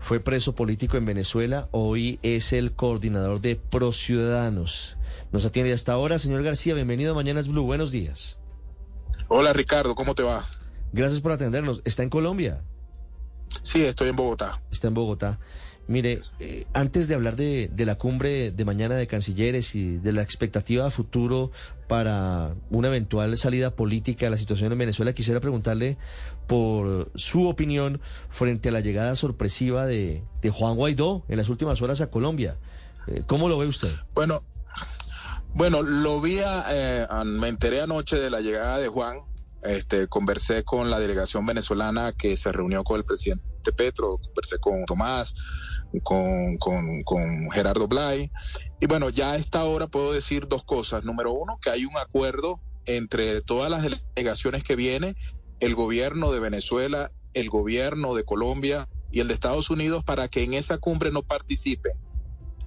fue preso político en Venezuela. Hoy es el coordinador de Pro Ciudadanos. Nos atiende hasta ahora. Señor García, bienvenido a Mañanas Blue. Buenos días. Hola Ricardo, ¿cómo te va? Gracias por atendernos. ¿Está en Colombia? Sí, estoy en Bogotá. Está en Bogotá. Mire, eh, antes de hablar de, de la cumbre de mañana de cancilleres y de la expectativa a futuro para una eventual salida política a la situación en Venezuela, quisiera preguntarle por su opinión frente a la llegada sorpresiva de, de Juan Guaidó en las últimas horas a Colombia. Eh, ¿Cómo lo ve usted? Bueno, bueno, lo vi, a- eh, me enteré anoche de la llegada de Juan. Este, conversé con la delegación venezolana que se reunió con el presidente Petro, conversé con Tomás, con, con, con Gerardo Blay. Y bueno, ya a esta hora puedo decir dos cosas. Número uno, que hay un acuerdo entre todas las delegaciones que viene, el gobierno de Venezuela, el gobierno de Colombia y el de Estados Unidos para que en esa cumbre no participen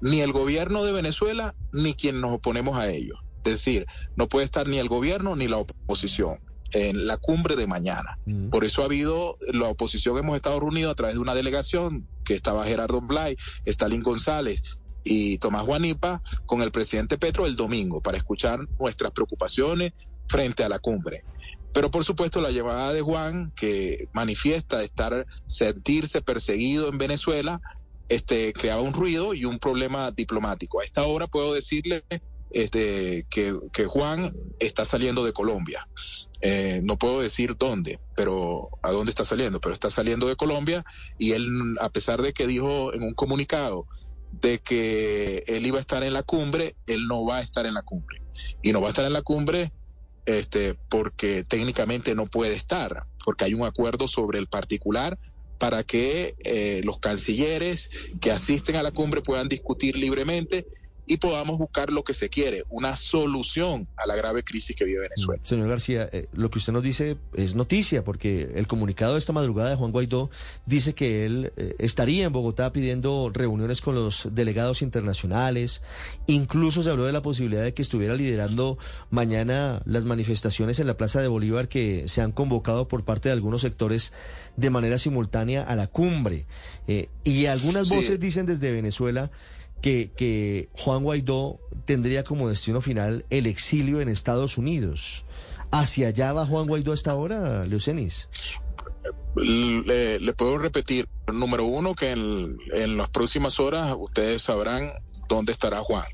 ni el gobierno de Venezuela ni quien nos oponemos a ellos. Es decir, no puede estar ni el gobierno ni la oposición en la cumbre de mañana. Mm. Por eso ha habido, la oposición hemos estado reunidos a través de una delegación que estaba Gerardo Blay, Stalin González y Tomás Guanipa con el presidente Petro el domingo para escuchar nuestras preocupaciones frente a la cumbre. Pero por supuesto la llamada de Juan, que manifiesta estar, sentirse perseguido en Venezuela, este, creaba un ruido y un problema diplomático. A esta hora puedo decirle este, que, Juan está saliendo de Colombia. Eh, no puedo decir dónde, pero a dónde está saliendo, pero está saliendo de Colombia y él, a pesar de que dijo en un comunicado de que él iba a estar en la cumbre, él no va a estar en la cumbre. Y no va a estar en la cumbre este, porque técnicamente no puede estar, porque hay un acuerdo sobre el particular para que eh, los cancilleres que asisten a la cumbre puedan discutir libremente y podamos buscar lo que se quiere, una solución a la grave crisis que vive Venezuela. Señor García, eh, lo que usted nos dice es noticia, porque el comunicado de esta madrugada de Juan Guaidó dice que él eh, estaría en Bogotá pidiendo reuniones con los delegados internacionales. Incluso se habló de la posibilidad de que estuviera liderando mañana las manifestaciones en la Plaza de Bolívar que se han convocado por parte de algunos sectores de manera simultánea a la cumbre. Eh, y algunas Sí. voces dicen desde Venezuela que, Juan Guaidó tendría como destino final el exilio en Estados Unidos. ¿Hacia allá va Juan Guaidó hasta ahora, Leucenis? Le, le puedo repetir, número uno, que en, en las próximas horas ustedes sabrán dónde estará Juan.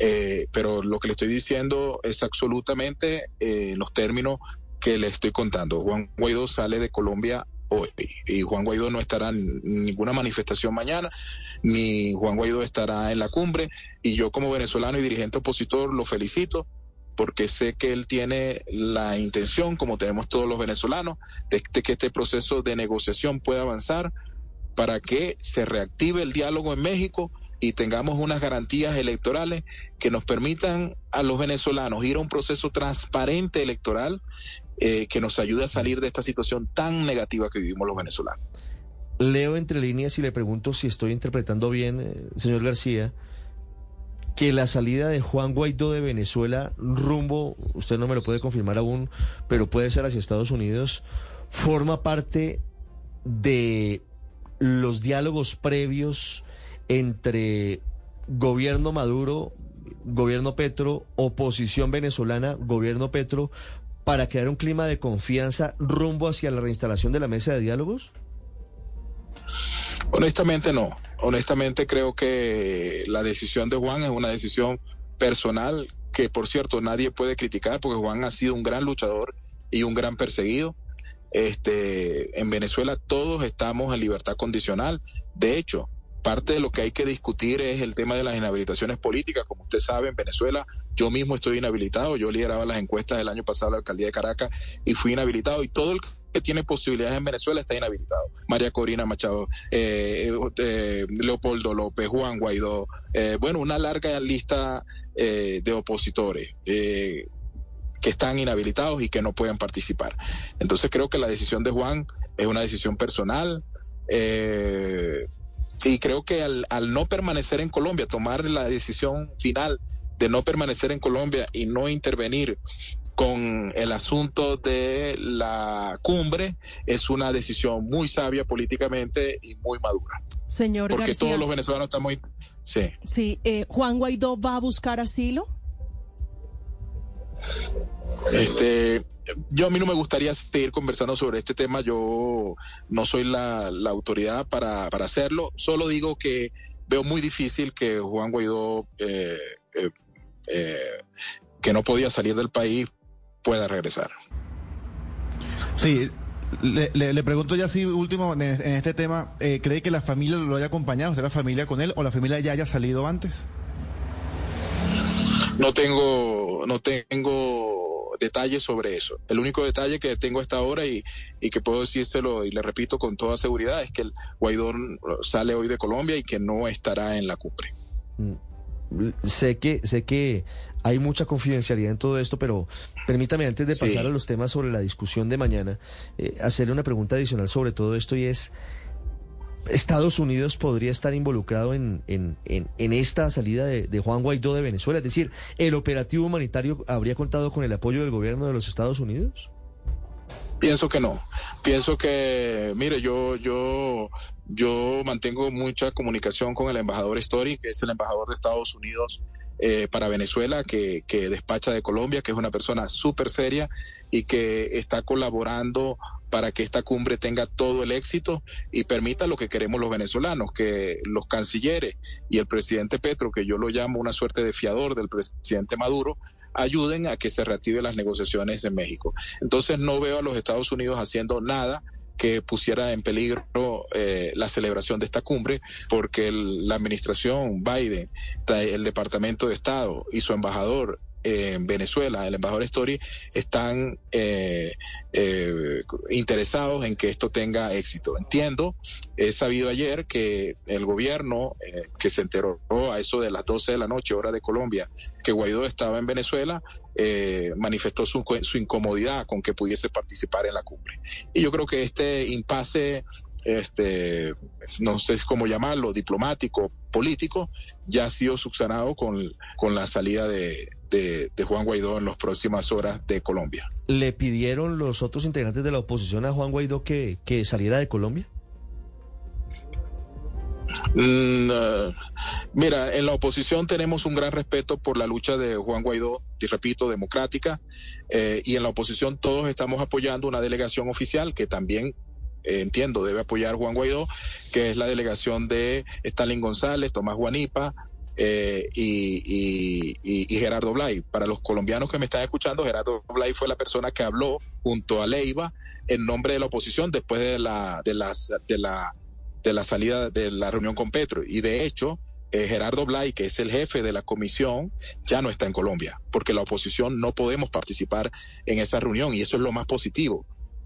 Eh, pero lo que le estoy diciendo es absolutamente eh, los términos que le estoy contando. Juan Guaidó sale de Colombia hoy y Juan Guaidó no estará en ninguna manifestación mañana, ni Juan Guaidó estará en la cumbre y yo como venezolano y dirigente opositor lo felicito porque sé que él tiene la intención, como tenemos todos los venezolanos, de, de que este proceso de negociación pueda avanzar para que se reactive el diálogo en México y tengamos unas garantías electorales que nos permitan a los venezolanos ir a un proceso transparente electoral eh, que nos ayude a salir de esta situación tan negativa que vivimos los venezolanos. Leo entre líneas y le pregunto si estoy interpretando bien, eh, señor García, que la salida de Juan Guaidó de Venezuela rumbo, usted no me lo puede confirmar aún, pero puede ser hacia Estados Unidos, forma parte de los diálogos previos entre gobierno Maduro, gobierno Petro, oposición venezolana, gobierno Petro, para crear un clima de confianza rumbo hacia la reinstalación de la mesa de diálogos? Honestamente no. Honestamente creo que la decisión de Juan es una decisión personal que, por cierto, nadie puede criticar porque Juan ha sido un gran luchador y un gran perseguido. Este, en Venezuela todos estamos en libertad condicional. De hecho, parte de lo que hay que discutir es el tema de las inhabilitaciones políticas. Como usted sabe, en Venezuela yo mismo estoy inhabilitado. Yo lideraba las encuestas del año pasado a la alcaldía de Caracas y fui inhabilitado. Y todo el que tiene posibilidades en Venezuela está inhabilitado. María Corina Machado, eh, eh, Leopoldo López, Juan Guaidó, eh, bueno, una larga lista eh, de opositores. Eh, que están inhabilitados y que no pueden participar. Entonces creo que la decisión de Juan es una decisión personal y creo que al, al no permanecer en Colombia, tomar la decisión final de no permanecer en Colombia y no intervenir con el asunto de la cumbre es una decisión muy sabia políticamente y muy madura. Señor Porque García, todos los venezolanos están muy... Sí. sí, eh, Juan Guaidó va a buscar asilo. Este, yo a mí no me gustaría seguir conversando sobre este tema, yo no soy la, la autoridad para, para hacerlo, solo digo que veo muy difícil que Juan Guaidó, eh, eh, eh, que no podía salir del país, pueda regresar. Sí, le, le- le pregunto ya si último en, en este tema, eh, ¿cree que la familia lo haya acompañado, usted la familia con él, o la familia ya haya salido antes? No tengo, no tengo detalles sobre eso. El único detalle que tengo hasta ahora y, y que puedo decírselo y le repito con toda seguridad es que el Guaidó sale hoy de Colombia y que no estará en la cumbre. Sé que, sé que hay mucha confidencialidad en todo esto, pero permítame antes de Sí. pasar a los temas sobre la discusión de mañana, eh, hacerle una pregunta adicional sobre todo esto y es, ¿Estados Unidos podría estar involucrado en, en, en, esta salida de, de Juan Guaidó de Venezuela? Es decir, ¿el operativo humanitario habría contado con el apoyo del gobierno de los Estados Unidos? Pienso que no. Pienso que, mire, yo, yo, yo mantengo mucha comunicación con el embajador Story, que es el embajador de Estados Unidos eh, para Venezuela, que, que despacha de Colombia, que es una persona súper seria y que está colaborando para que esta cumbre tenga todo el éxito y permita lo que queremos los venezolanos, que los cancilleres y el presidente Petro, que yo lo llamo una suerte de fiador del presidente Maduro, ayuden a que se reactiven las negociaciones en México. Entonces no veo a los Estados Unidos haciendo nada que pusiera en peligro eh, la celebración de esta cumbre, porque el- la administración Biden, el Departamento de Estado y su embajador en Venezuela, el embajador Story, están eh, eh, interesados en que esto tenga éxito. Entiendo, he sabido ayer que el gobierno, eh, que se enteró a eso de las 12 de la noche, hora de Colombia, que Guaidó estaba en Venezuela, manifestó su, su incomodidad con que pudiese participar en la cumbre. Y yo creo que este impasse, este, no sé cómo llamarlo, diplomático, político, ya ha sido subsanado con, con la salida de, de, de Juan Guaidó en las próximas horas de Colombia. ¿Le pidieron los otros integrantes de la oposición a Juan Guaidó que, que saliera de Colombia? Mm, eh, mira, en la oposición tenemos un gran respeto por la lucha de Juan Guaidó, y repito, democrática, eh, y en la oposición todos estamos apoyando una delegación oficial que también eh, entiendo debe apoyar Juan Guaidó, que es la delegación de Stalin González, Tomás Guanipa. Eh, y, y- Gerardo Blay. Para los colombianos que me están escuchando, Gerardo Blay fue la persona que habló junto a Leiva en nombre de la oposición después de la, de de la de la salida de la reunión con Petro. Y de hecho, eh, Gerardo Blay, que es el jefe de la comisión, ya no está en Colombia, porque la oposición no podemos participar en esa reunión y eso es lo más positivo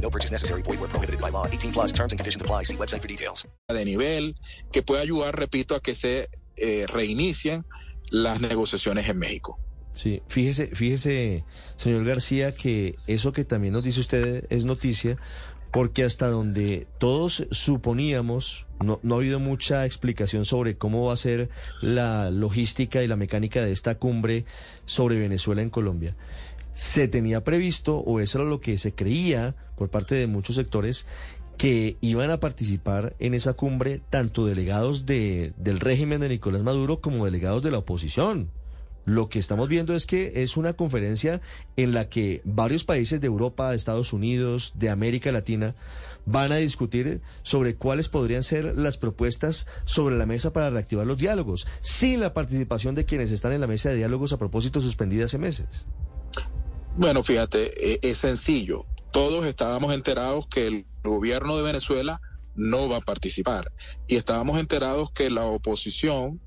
No purchase necessary. Void where prohibited by law. 18 plus terms and conditions apply. See website for details. de nivel que puede ayudar, repito, a que se eh, reinicien las negociaciones en México. Sí, fíjese, fíjese, señor García, que eso que también nos dice usted es noticia, porque hasta donde todos suponíamos, no, no ha habido mucha explicación sobre cómo va a ser la logística y la mecánica de esta cumbre sobre Venezuela en Colombia. Se tenía previsto, o eso era lo que se creía por parte de muchos sectores, que iban a participar en esa cumbre tanto delegados de, del régimen de Nicolás Maduro como delegados de la oposición Lo que estamos viendo es que es una conferencia en la que varios países de Europa, de Estados Unidos, de América Latina, van a discutir sobre cuáles podrían ser las propuestas sobre la mesa para reactivar los diálogos, sin la participación de quienes están en la mesa de diálogos a propósito suspendida hace meses. Bueno, fíjate, e- es sencillo. Todos estábamos enterados que el gobierno de Venezuela no va a participar y estábamos enterados que la oposición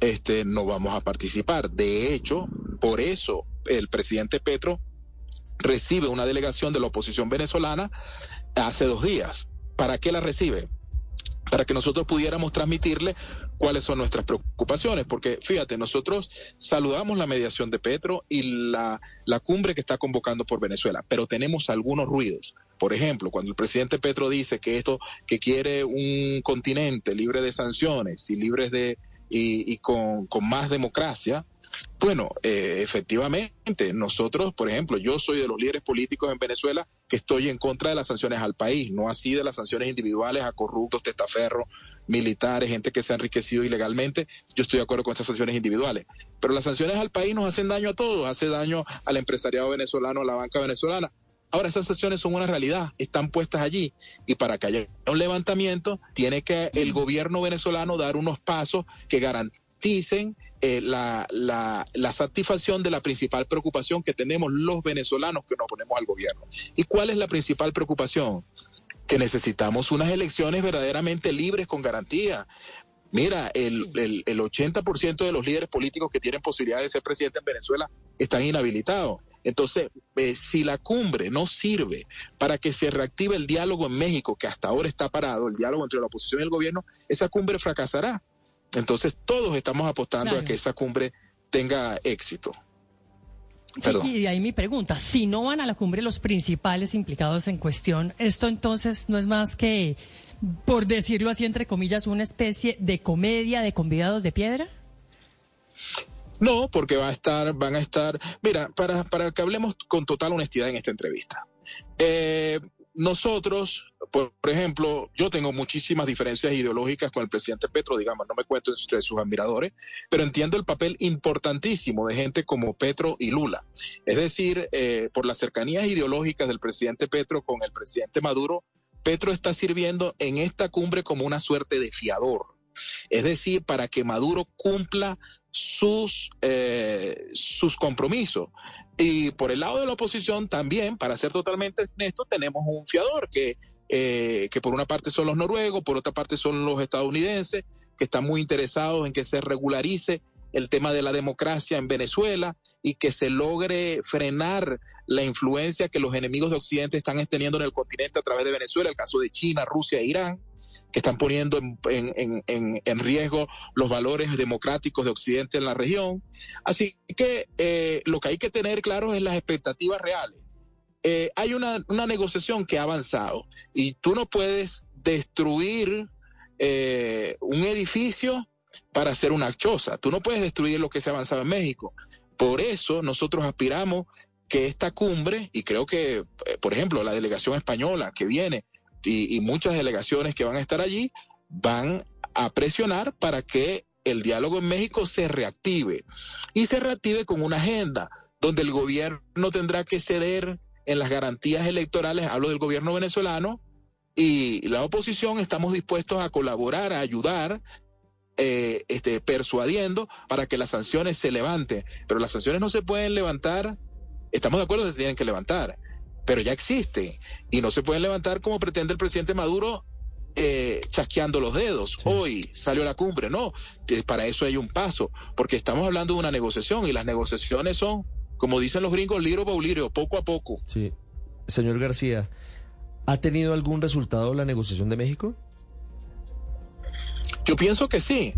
este, no vamos a participar. De hecho, por eso el presidente Petro recibe una delegación de la oposición venezolana hace dos días. ¿Para qué la recibe? Para que nosotros pudiéramos transmitirle cuáles son nuestras preocupaciones, porque fíjate, nosotros saludamos la mediación de Petro y la, la cumbre que está convocando por Venezuela, pero tenemos algunos ruidos. Por ejemplo, cuando el presidente Petro dice que esto, que quiere un continente libre de sanciones y libres de, y, y con, con más democracia, bueno, eh, efectivamente, nosotros, por ejemplo, yo soy de los líderes políticos en Venezuela que estoy en contra de las sanciones al país, no así de las sanciones individuales a corruptos, testaferros, militares, gente que se ha enriquecido ilegalmente. Yo estoy de acuerdo con estas sanciones individuales. Pero las sanciones al país nos hacen daño a todos, hace daño al empresariado venezolano, a la banca venezolana. Ahora esas sanciones son una realidad, están puestas allí y para que haya un levantamiento tiene que el gobierno venezolano dar unos pasos que garanticen eh, la, la, la, satisfacción de la principal preocupación que tenemos los venezolanos que nos ponemos al gobierno. ¿Y cuál es la principal preocupación? Que necesitamos unas elecciones verdaderamente libres con garantía. Mira, el, el, el 80% de los líderes políticos que tienen posibilidad de ser presidente en Venezuela están inhabilitados. Entonces, eh, si la cumbre no sirve para que se reactive el diálogo en México, que hasta ahora está parado, el diálogo entre la oposición y el gobierno, esa cumbre fracasará. Entonces todos estamos apostando claro. a que esa cumbre tenga éxito. Sí, y de ahí mi pregunta, si no van a la cumbre los principales implicados en cuestión, ¿esto entonces no es más que, por decirlo así, entre comillas, una especie de comedia de convidados de piedra? No, porque va a estar, van a estar, mira, para, para que hablemos con total honestidad en esta entrevista. Eh, nosotros, por, ejemplo, yo tengo muchísimas diferencias ideológicas con el presidente Petro, digamos, no me cuento entre sus admiradores, pero entiendo el papel importantísimo de gente como Petro y Lula. Es decir, eh, por las cercanías ideológicas del presidente Petro con el presidente Maduro, Petro está sirviendo en esta cumbre como una suerte de fiador. Es decir, para que Maduro cumpla sus, eh, sus compromisos. Y por el lado de la oposición también, para ser totalmente honesto, tenemos un fiador que, eh, que por una parte son los noruegos, por otra parte son los estadounidenses, que están muy interesados en que se regularice el tema de la democracia en Venezuela y que se logre frenar la influencia que los enemigos de Occidente están teniendo en el continente a través de Venezuela, el caso de China, Rusia e Irán, que están poniendo en, en, en, en riesgo los valores democráticos de Occidente en la región. Así que eh, lo que hay que tener claro es las expectativas reales. Eh, hay una, una, negociación que ha avanzado y tú no puedes destruir eh, un edificio para hacer una choza. Tú no puedes destruir lo que se ha avanzado en México. Por eso nosotros aspiramos que esta cumbre, y creo que, eh, por ejemplo, la delegación española que viene y, muchas delegaciones que van a estar allí, van a presionar para que el diálogo en México se reactive y se reactive con una agenda donde el gobierno tendrá que ceder en las garantías electorales, hablo del gobierno venezolano, y la oposición estamos dispuestos a colaborar, a ayudar eh, este, persuadiendo para que las sanciones se levanten. Pero las sanciones no se pueden levantar, estamos de acuerdo que se tienen que levantar, pero ya existen y no se pueden levantar como pretende el presidente Maduro. Eh, chasqueando los dedos. Sí. Hoy salió la cumbre, no. Para eso hay un paso, porque estamos hablando de una negociación y las negociaciones son, como dicen los gringos, liro por poco a poco. Sí. Señor García, ¿ha tenido algún resultado la negociación de México? Yo pienso que sí.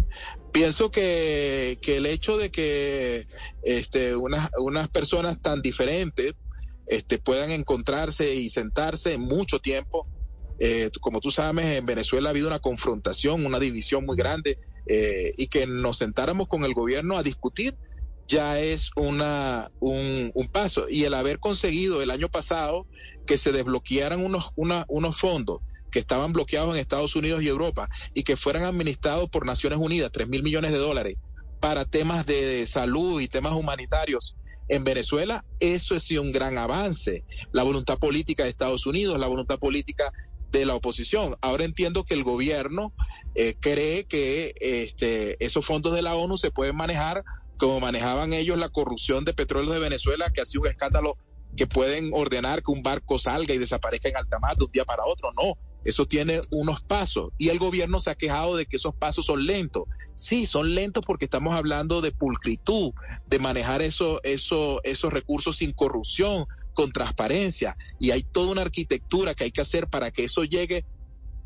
Pienso que, que el hecho de que este, unas, unas personas tan diferentes este, puedan encontrarse y sentarse en mucho tiempo, eh, como tú sabes, en Venezuela ha habido una confrontación, una división muy grande, eh, y que nos sentáramos con el gobierno a discutir ya es una, un, un, paso. Y el haber conseguido el año pasado que se desbloquearan unos, unos fondos que estaban bloqueados en Estados Unidos y Europa y que fueran administrados por Naciones Unidas, 3 mil millones de dólares, para temas de salud y temas humanitarios en Venezuela, eso es un gran avance. La voluntad política de Estados Unidos, la voluntad política de la oposición. Ahora entiendo que el gobierno eh, cree que este, esos fondos de la ONU se pueden manejar como manejaban ellos la corrupción de petróleo de Venezuela, que ha sido un escándalo que pueden ordenar que un barco salga y desaparezca en alta mar de un día para otro. No, eso tiene unos pasos y el gobierno se ha quejado de que esos pasos son lentos. Sí, son lentos porque estamos hablando de pulcritud, de manejar eso, eso, esos recursos sin corrupción, con transparencia y hay toda una arquitectura que hay que hacer para que eso llegue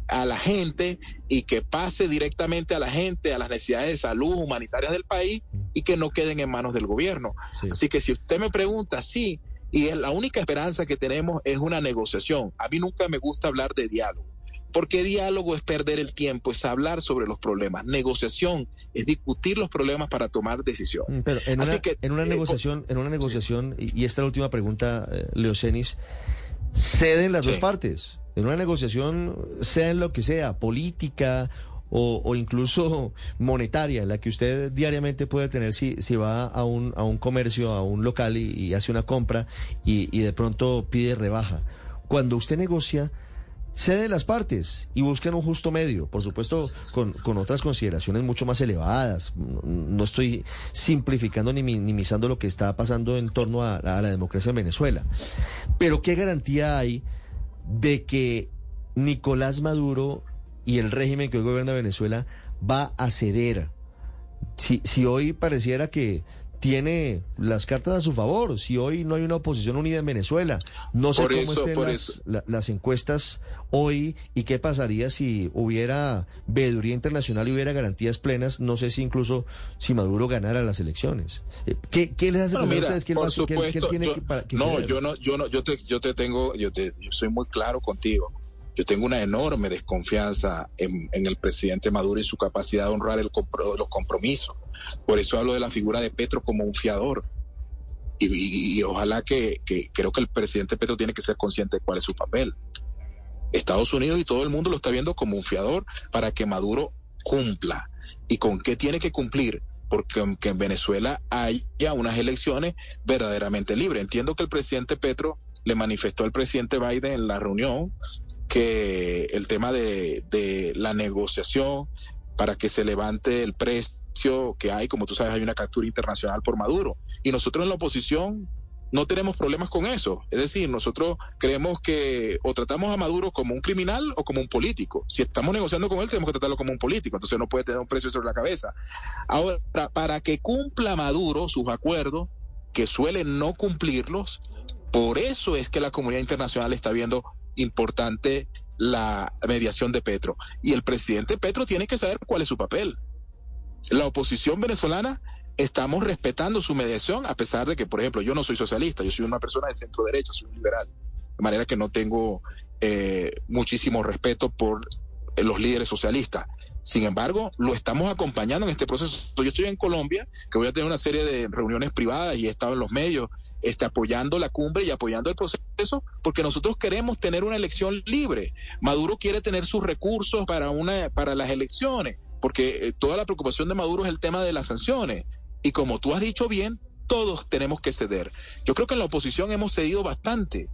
a la gente y que pase directamente a la gente, a las necesidades de salud humanitarias del país y que no queden en manos del gobierno. Así que si usted me pregunta, sí, y es la única esperanza que tenemos es una negociación. A mí nunca me gusta hablar de diálogo, porque diálogo es perder el tiempo, es hablar sobre los problemas. Negociación es discutir los problemas para tomar decisión. Mm, pero en una, en una negociación, en una negociación, y, esta es la última pregunta, eh, Leocenis, ceden las dos partes. En una negociación, sea en lo que sea, política o, incluso monetaria, la que usted diariamente puede tener si, si va a un, a un comercio, a un local y, hace una compra y, y, de pronto pide rebaja. Cuando usted negocia, cede las partes y busquen un justo medio, por supuesto con, con otras consideraciones mucho más elevadas. No, estoy simplificando ni minimizando lo que está pasando en torno a la democracia en Venezuela. Pero ¿qué garantía hay de que Nicolás Maduro y el régimen que hoy gobierna Venezuela va a ceder. Si, si hoy pareciera que tiene las cartas a su favor, si hoy no hay una oposición unida en Venezuela, no sé cómo estén las, encuestas hoy y qué pasaría si hubiera veeduría internacional y hubiera garantías plenas, no sé si incluso si Maduro ganara las elecciones. Eh, ¿Qué, qué les hace no, mira, por supuesto, tiene que, No, yo no, yo no, yo te, yo te tengo, yo te, yo soy muy claro contigo. Yo tengo una enorme desconfianza en, el presidente Maduro y su capacidad de honrar el los compromisos. Por eso hablo de la figura de Petro como un fiador. Y, ojalá que, creo que el presidente Petro tiene que ser consciente de cuál es su papel. Estados Unidos y todo el mundo lo está viendo como un fiador para que Maduro cumpla. ¿Y con qué tiene que cumplir? Porque en Venezuela haya unas elecciones verdaderamente libres. Entiendo que el presidente Petro le manifestó al presidente Biden en la reunión que el tema de, la negociación para que se levante el precio que hay, como tú sabes, hay una captura internacional por Maduro. Y nosotros en la oposición no tenemos problemas con eso. Es decir, nosotros creemos que o tratamos a Maduro como un criminal o como un político. Si estamos negociando con él, tenemos que tratarlo como un político. Entonces no puede tener un precio sobre la cabeza. Ahora, para que cumpla Maduro sus acuerdos, que suele no cumplirlos, por eso es que la comunidad internacional está viendo importante la mediación de Petro. Y el presidente Petro tiene que saber cuál es su papel. La oposición venezolana estamos respetando su mediación, a pesar de que, por ejemplo, yo no soy socialista, yo soy una persona de centro derecha, soy un liberal. De manera que no tengo eh, muchísimo respeto por los líderes socialistas. Sin embargo, lo estamos acompañando en este proceso. Yo estoy en Colombia, que voy a tener una serie de reuniones privadas y he estado en los medios este, apoyando la cumbre y apoyando el proceso, porque nosotros queremos tener una elección libre. Maduro quiere tener sus recursos para, una, para las elecciones, porque eh, toda la preocupación de Maduro es el tema de las sanciones. Y como tú has dicho bien, todos tenemos que ceder. Yo creo que en la oposición hemos cedido bastante.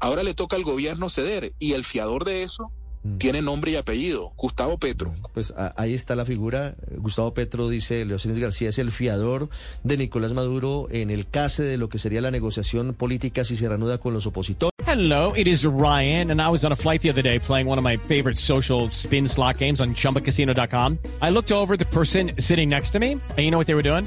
Ahora le toca al gobierno ceder y el fiador de eso. Tiene nombre y apellido, Gustavo Petro. Pues ahí está la figura. Gustavo Petro dice, Leocines García es el fiador de Nicolás Maduro en el case de lo que sería la negociación política si se reanuda con los opositores. Hello, it is Ryan, and I was on a flight the other day playing one of my favorite social spin slot games on chumbacasino.com. I looked over the person sitting next to me, and you know what they were doing?